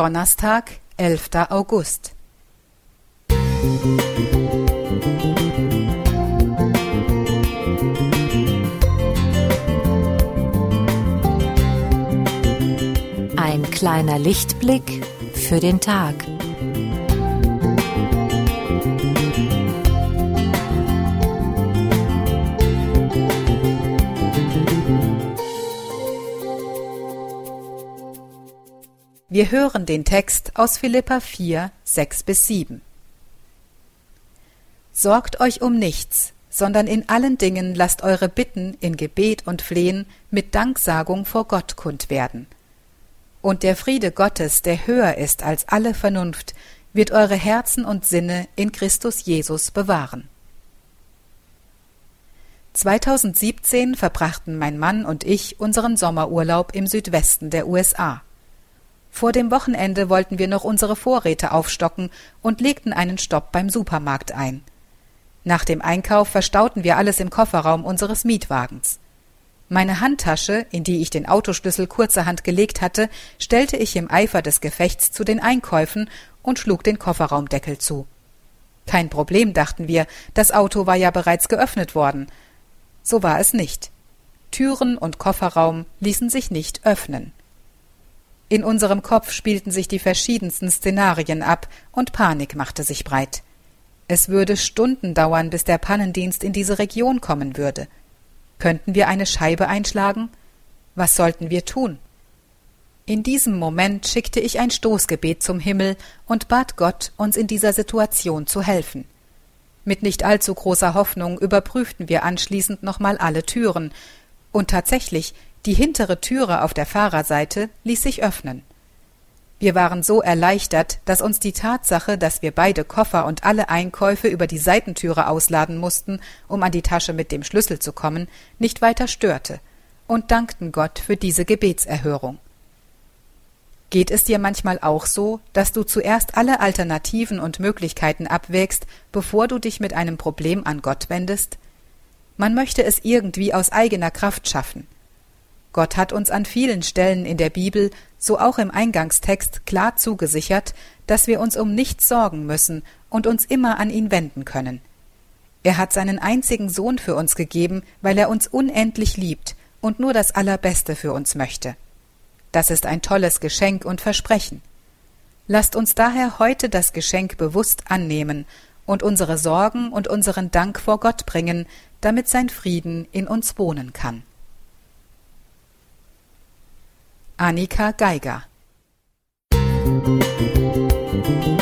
Donnerstag, 11. August. Ein kleiner Lichtblick für den Tag. Wir hören den Text aus Philippa 4, 6 bis 7. Sorgt euch um nichts, sondern in allen Dingen lasst eure Bitten in Gebet und Flehen mit Danksagung vor Gott kund werden. Und der Friede Gottes, der höher ist als alle Vernunft, wird eure Herzen und Sinne in Christus Jesus bewahren. 2017 verbrachten mein Mann und ich unseren Sommerurlaub im Südwesten der USA. Vor dem Wochenende wollten wir noch unsere Vorräte aufstocken und legten einen Stopp beim Supermarkt ein. Nach dem Einkauf verstauten wir alles im Kofferraum unseres Mietwagens. Meine Handtasche, in die ich den Autoschlüssel kurzerhand gelegt hatte, stellte ich im Eifer des Gefechts zu den Einkäufen und schlug den Kofferraumdeckel zu. Kein Problem, dachten wir, das Auto war ja bereits geöffnet worden. So war es nicht. Türen und Kofferraum ließen sich nicht öffnen. In unserem Kopf spielten sich die verschiedensten Szenarien ab, und Panik machte sich breit. Es würde Stunden dauern, bis der Pannendienst in diese Region kommen würde. Könnten wir eine Scheibe einschlagen? Was sollten wir tun? In diesem Moment schickte ich ein Stoßgebet zum Himmel und bat Gott, uns in dieser Situation zu helfen. Mit nicht allzu großer Hoffnung überprüften wir anschließend nochmal alle Türen, und tatsächlich die hintere Türe auf der Fahrerseite ließ sich öffnen. Wir waren so erleichtert, dass uns die Tatsache, dass wir beide Koffer und alle Einkäufe über die Seitentüre ausladen mussten, um an die Tasche mit dem Schlüssel zu kommen, nicht weiter störte, und dankten Gott für diese Gebetserhörung. Geht es dir manchmal auch so, dass du zuerst alle Alternativen und Möglichkeiten abwägst, bevor du dich mit einem Problem an Gott wendest? Man möchte es irgendwie aus eigener Kraft schaffen – Gott hat uns an vielen Stellen in der Bibel, so auch im Eingangstext, klar zugesichert, dass wir uns um nichts sorgen müssen und uns immer an ihn wenden können. Er hat seinen einzigen Sohn für uns gegeben, weil er uns unendlich liebt und nur das Allerbeste für uns möchte. Das ist ein tolles Geschenk und Versprechen. Lasst uns daher heute das Geschenk bewusst annehmen und unsere Sorgen und unseren Dank vor Gott bringen, damit sein Frieden in uns wohnen kann. Annika Geiger. Musik